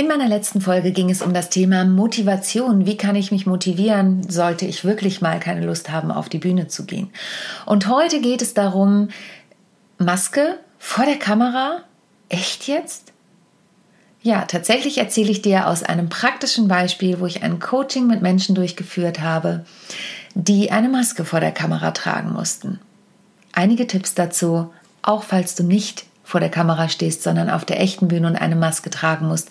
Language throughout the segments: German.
In meiner letzten Folge ging es um das Thema Motivation. Wie kann ich mich motivieren, sollte ich wirklich mal keine Lust haben, auf die Bühne zu gehen? Und heute geht es darum, Maske vor der Kamera? Echt jetzt? Ja, tatsächlich erzähle ich dir aus einem praktischen Beispiel, wo ich ein Coaching mit Menschen durchgeführt habe, die eine Maske vor der Kamera tragen mussten. Einige Tipps dazu, auch falls du nicht vor der Kamera stehst, sondern auf der echten Bühne und eine Maske tragen musst,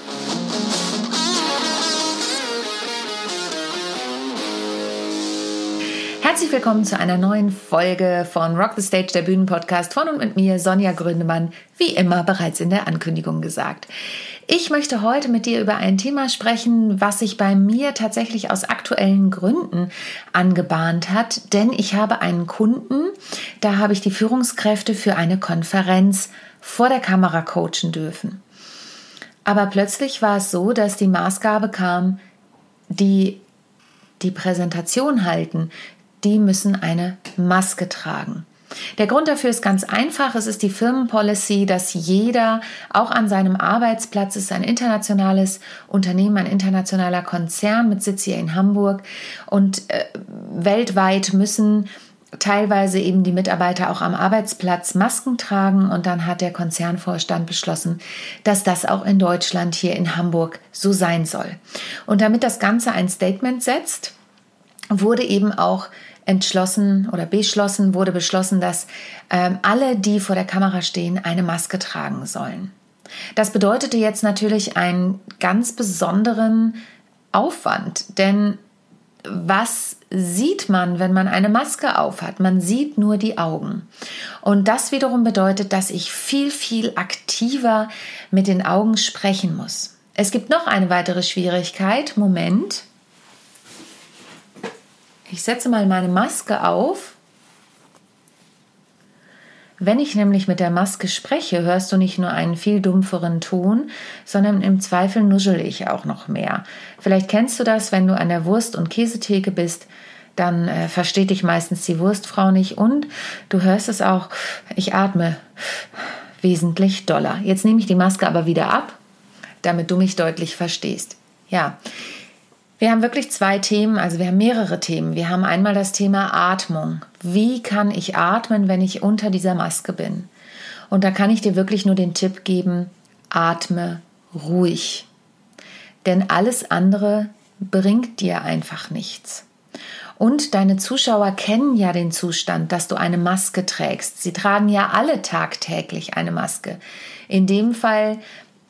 Herzlich willkommen zu einer neuen Folge von Rock the Stage, der Bühnenpodcast von und mit mir, Sonja Gründemann, wie immer bereits in der Ankündigung gesagt. Ich möchte heute mit dir über ein Thema sprechen, was sich bei mir tatsächlich aus aktuellen Gründen angebahnt hat, denn ich habe einen Kunden, da habe ich die Führungskräfte für eine Konferenz vor der Kamera coachen dürfen. Aber plötzlich war es so, dass die Maßgabe kam, die die Präsentation halten, die müssen eine Maske tragen. Der Grund dafür ist ganz einfach. Es ist die Firmenpolicy, dass jeder auch an seinem Arbeitsplatz ist ein internationales Unternehmen, ein internationaler Konzern mit Sitz hier in Hamburg und äh, weltweit müssen teilweise eben die Mitarbeiter auch am Arbeitsplatz Masken tragen und dann hat der Konzernvorstand beschlossen, dass das auch in Deutschland hier in Hamburg so sein soll. Und damit das Ganze ein Statement setzt, wurde eben auch entschlossen oder beschlossen, wurde beschlossen, dass ähm, alle, die vor der Kamera stehen, eine Maske tragen sollen. Das bedeutete jetzt natürlich einen ganz besonderen Aufwand, denn was sieht man, wenn man eine Maske aufhat? Man sieht nur die Augen. Und das wiederum bedeutet, dass ich viel, viel aktiver mit den Augen sprechen muss. Es gibt noch eine weitere Schwierigkeit. Moment. Ich setze mal meine Maske auf. Wenn ich nämlich mit der Maske spreche, hörst du nicht nur einen viel dumpferen Ton, sondern im Zweifel nuschel ich auch noch mehr. Vielleicht kennst du das, wenn du an der Wurst- und Käsetheke bist, dann äh, versteht dich meistens die Wurstfrau nicht und du hörst es auch, ich atme wesentlich doller. Jetzt nehme ich die Maske aber wieder ab, damit du mich deutlich verstehst. Ja, wir haben wirklich zwei Themen, also wir haben mehrere Themen. Wir haben einmal das Thema Atmung. Wie kann ich atmen, wenn ich unter dieser Maske bin? Und da kann ich dir wirklich nur den Tipp geben, atme ruhig. Denn alles andere bringt dir einfach nichts. Und deine Zuschauer kennen ja den Zustand, dass du eine Maske trägst. Sie tragen ja alle tagtäglich eine Maske. In dem Fall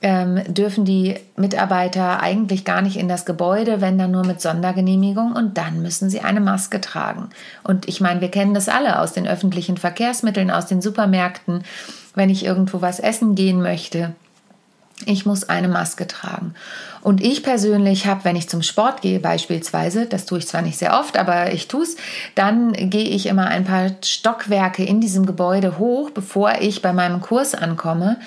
ähm, dürfen die Mitarbeiter eigentlich gar nicht in das Gebäude, wenn dann nur mit Sondergenehmigung und dann müssen sie eine Maske tragen. Und ich meine, wir kennen das alle aus den öffentlichen Verkehrsmitteln, aus den Supermärkten, wenn ich irgendwo was essen gehen möchte. Ich muss eine Maske tragen. Und ich persönlich habe, wenn ich zum Sport gehe beispielsweise, das tue ich zwar nicht sehr oft, aber ich tue es, dann gehe ich immer ein paar Stockwerke in diesem Gebäude hoch, bevor ich bei meinem Kurs ankomme.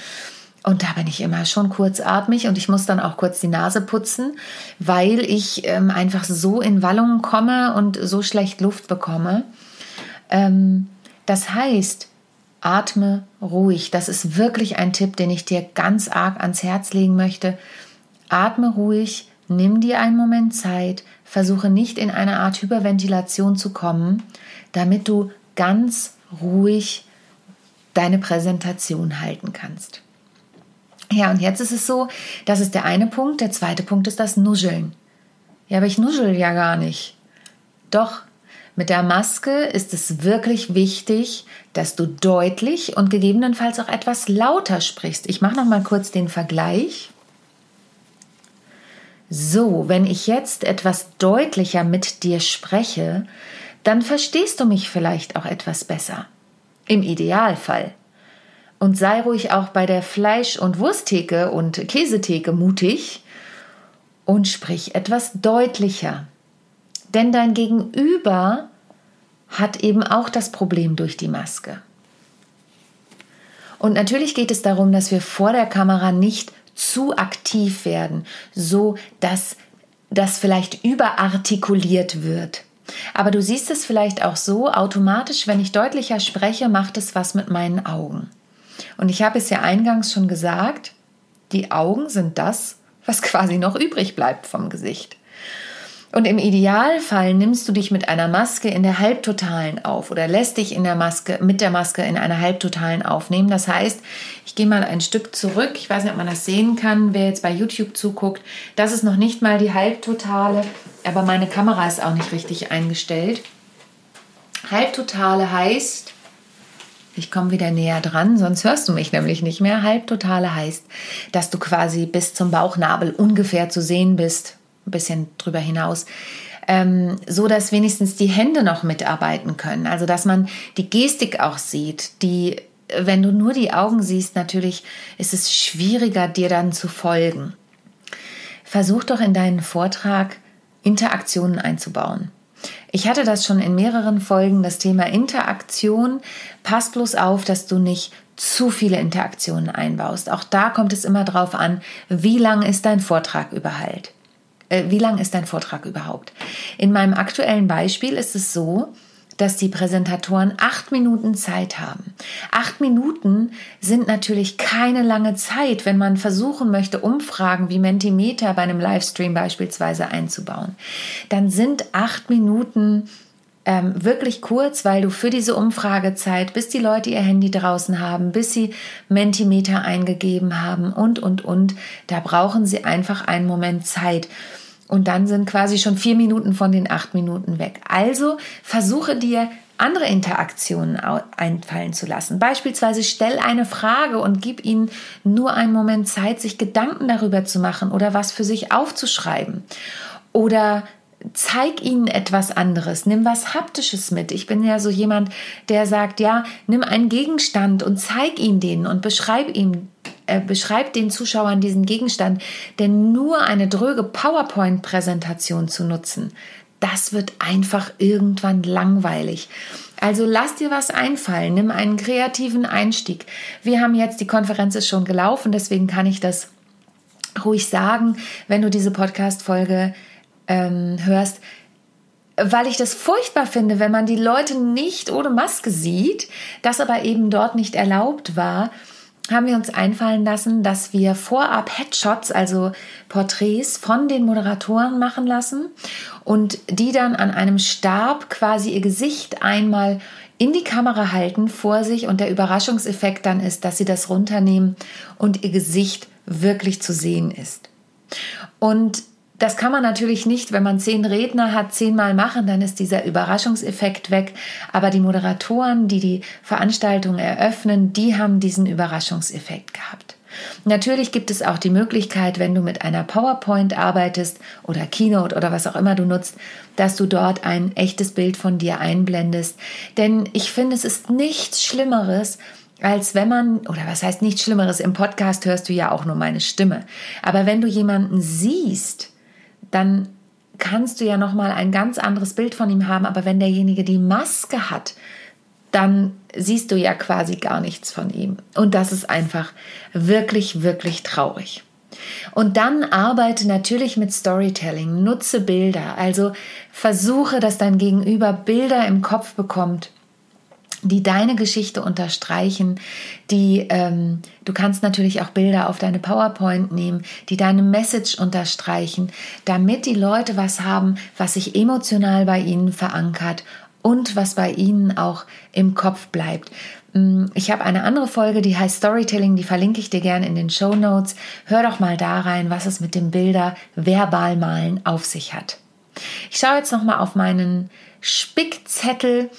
Und da bin ich immer schon kurzatmig und ich muss dann auch kurz die Nase putzen, weil ich ähm, einfach so in Wallungen komme und so schlecht Luft bekomme. Ähm, das heißt, atme ruhig. Das ist wirklich ein Tipp, den ich dir ganz arg ans Herz legen möchte. Atme ruhig, nimm dir einen Moment Zeit, versuche nicht in eine Art Hyperventilation zu kommen, damit du ganz ruhig deine Präsentation halten kannst. Ja, und jetzt ist es so, das ist der eine Punkt. Der zweite Punkt ist das Nuscheln. Ja, aber ich nuschel ja gar nicht. Doch, mit der Maske ist es wirklich wichtig, dass du deutlich und gegebenenfalls auch etwas lauter sprichst. Ich mache noch mal kurz den Vergleich. So, wenn ich jetzt etwas deutlicher mit dir spreche, dann verstehst du mich vielleicht auch etwas besser. Im Idealfall. Und sei ruhig auch bei der Fleisch- und Wursttheke und Käsetheke mutig und sprich etwas deutlicher. Denn dein Gegenüber hat eben auch das Problem durch die Maske. Und natürlich geht es darum, dass wir vor der Kamera nicht zu aktiv werden, so dass das vielleicht überartikuliert wird. Aber du siehst es vielleicht auch so, automatisch, wenn ich deutlicher spreche, macht es was mit meinen Augen. Und ich habe es ja eingangs schon gesagt, die Augen sind das, was quasi noch übrig bleibt vom Gesicht. Und im Idealfall nimmst du dich mit einer Maske in der Halbtotalen auf oder lässt dich in der Maske, mit der Maske in einer Halbtotalen aufnehmen. Das heißt, ich gehe mal ein Stück zurück. Ich weiß nicht, ob man das sehen kann, wer jetzt bei YouTube zuguckt. Das ist noch nicht mal die Halbtotale, aber meine Kamera ist auch nicht richtig eingestellt. Halbtotale heißt, ich komme wieder näher dran, sonst hörst du mich nämlich nicht mehr. Halbtotale heißt, dass du quasi bis zum Bauchnabel ungefähr zu sehen bist ein bisschen drüber hinaus, ähm, so dass wenigstens die Hände noch mitarbeiten können. Also dass man die Gestik auch sieht, die wenn du nur die Augen siehst, natürlich ist es schwieriger, dir dann zu folgen. Versuch doch in deinen Vortrag Interaktionen einzubauen. Ich hatte das schon in mehreren Folgen, das Thema Interaktion. Pass bloß auf, dass du nicht zu viele Interaktionen einbaust. Auch da kommt es immer darauf an, wie lang ist dein Vortrag überhaupt. Äh, wie lang ist dein Vortrag überhaupt? In meinem aktuellen Beispiel ist es so, dass die Präsentatoren acht Minuten Zeit haben. Acht Minuten sind natürlich keine lange Zeit, wenn man versuchen möchte, Umfragen wie Mentimeter bei einem Livestream beispielsweise einzubauen. Dann sind acht Minuten ähm, wirklich kurz, weil du für diese Umfragezeit, bis die Leute ihr Handy draußen haben, bis sie Mentimeter eingegeben haben und, und, und, da brauchen sie einfach einen Moment Zeit. Und dann sind quasi schon vier Minuten von den acht Minuten weg. Also versuche dir andere Interaktionen einfallen zu lassen. Beispielsweise stell eine Frage und gib ihnen nur einen Moment Zeit, sich Gedanken darüber zu machen oder was für sich aufzuschreiben. Oder zeig ihnen etwas anderes, nimm was Haptisches mit. Ich bin ja so jemand, der sagt, ja, nimm einen Gegenstand und zeig ihn denen und beschreib ihm äh, beschreibt den Zuschauern diesen Gegenstand, denn nur eine dröge PowerPoint-Präsentation zu nutzen, das wird einfach irgendwann langweilig. Also lass dir was einfallen, nimm einen kreativen Einstieg. Wir haben jetzt, die Konferenz ist schon gelaufen, deswegen kann ich das ruhig sagen, wenn du diese Podcast-Folge ähm, hörst, weil ich das furchtbar finde, wenn man die Leute nicht ohne Maske sieht, das aber eben dort nicht erlaubt war, haben wir uns einfallen lassen, dass wir vorab Headshots, also Porträts von den Moderatoren machen lassen und die dann an einem Stab quasi ihr Gesicht einmal in die Kamera halten vor sich und der Überraschungseffekt dann ist, dass sie das runternehmen und ihr Gesicht wirklich zu sehen ist. Und das kann man natürlich nicht, wenn man zehn Redner hat, zehnmal machen, dann ist dieser Überraschungseffekt weg. Aber die Moderatoren, die die Veranstaltung eröffnen, die haben diesen Überraschungseffekt gehabt. Natürlich gibt es auch die Möglichkeit, wenn du mit einer PowerPoint arbeitest oder Keynote oder was auch immer du nutzt, dass du dort ein echtes Bild von dir einblendest. Denn ich finde, es ist nichts Schlimmeres, als wenn man, oder was heißt nichts Schlimmeres, im Podcast hörst du ja auch nur meine Stimme. Aber wenn du jemanden siehst, dann kannst du ja noch mal ein ganz anderes Bild von ihm haben, aber wenn derjenige die Maske hat, dann siehst du ja quasi gar nichts von ihm. Und das ist einfach wirklich wirklich traurig. Und dann arbeite natürlich mit Storytelling, nutze Bilder, also versuche, dass dein Gegenüber Bilder im Kopf bekommt die deine Geschichte unterstreichen, die ähm, du kannst natürlich auch Bilder auf deine PowerPoint nehmen, die deine Message unterstreichen, damit die Leute was haben, was sich emotional bei ihnen verankert und was bei ihnen auch im Kopf bleibt. Mm, ich habe eine andere Folge, die heißt Storytelling, die verlinke ich dir gerne in den Show Notes. Hör doch mal da rein, was es mit dem Bilder verbal malen auf sich hat. Ich schaue jetzt noch mal auf meinen Spickzettel.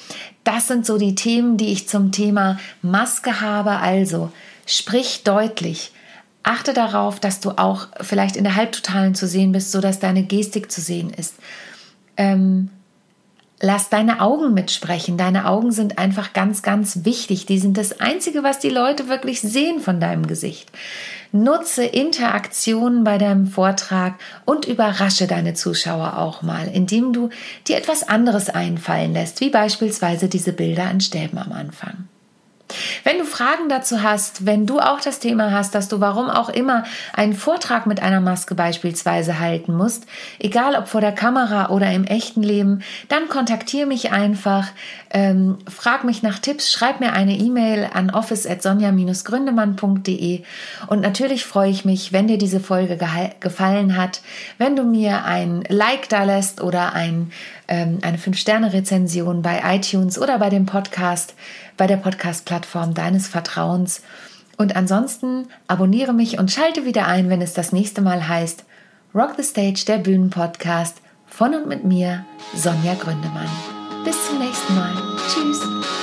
Das sind so die Themen, die ich zum Thema Maske habe. Also sprich deutlich. Achte darauf, dass du auch vielleicht in der Halbtotalen zu sehen bist, sodass deine Gestik zu sehen ist. Ähm, Lass deine Augen mitsprechen. Deine Augen sind einfach ganz, ganz wichtig. Die sind das Einzige, was die Leute wirklich sehen von deinem Gesicht. Nutze Interaktionen bei deinem Vortrag und überrasche deine Zuschauer auch mal, indem du dir etwas anderes einfallen lässt, wie beispielsweise diese Bilder an Stäben am Anfang. Wenn du Fragen dazu hast, wenn du auch das Thema hast, dass du warum auch immer einen Vortrag mit einer Maske beispielsweise halten musst, egal ob vor der Kamera oder im echten Leben, dann kontaktiere mich einfach, ähm, frag mich nach Tipps, schreib mir eine E-Mail an office@sonja-gründemann.de und natürlich freue ich mich, wenn dir diese Folge gefallen hat, wenn du mir ein Like da lässt oder ein, ähm, eine 5-Sterne-Rezension bei iTunes oder bei dem Podcast bei der Podcast-Plattform deines Vertrauens. Und ansonsten abonniere mich und schalte wieder ein, wenn es das nächste Mal heißt Rock the Stage, der Bühnenpodcast von und mit mir, Sonja Gründemann. Bis zum nächsten Mal. Tschüss.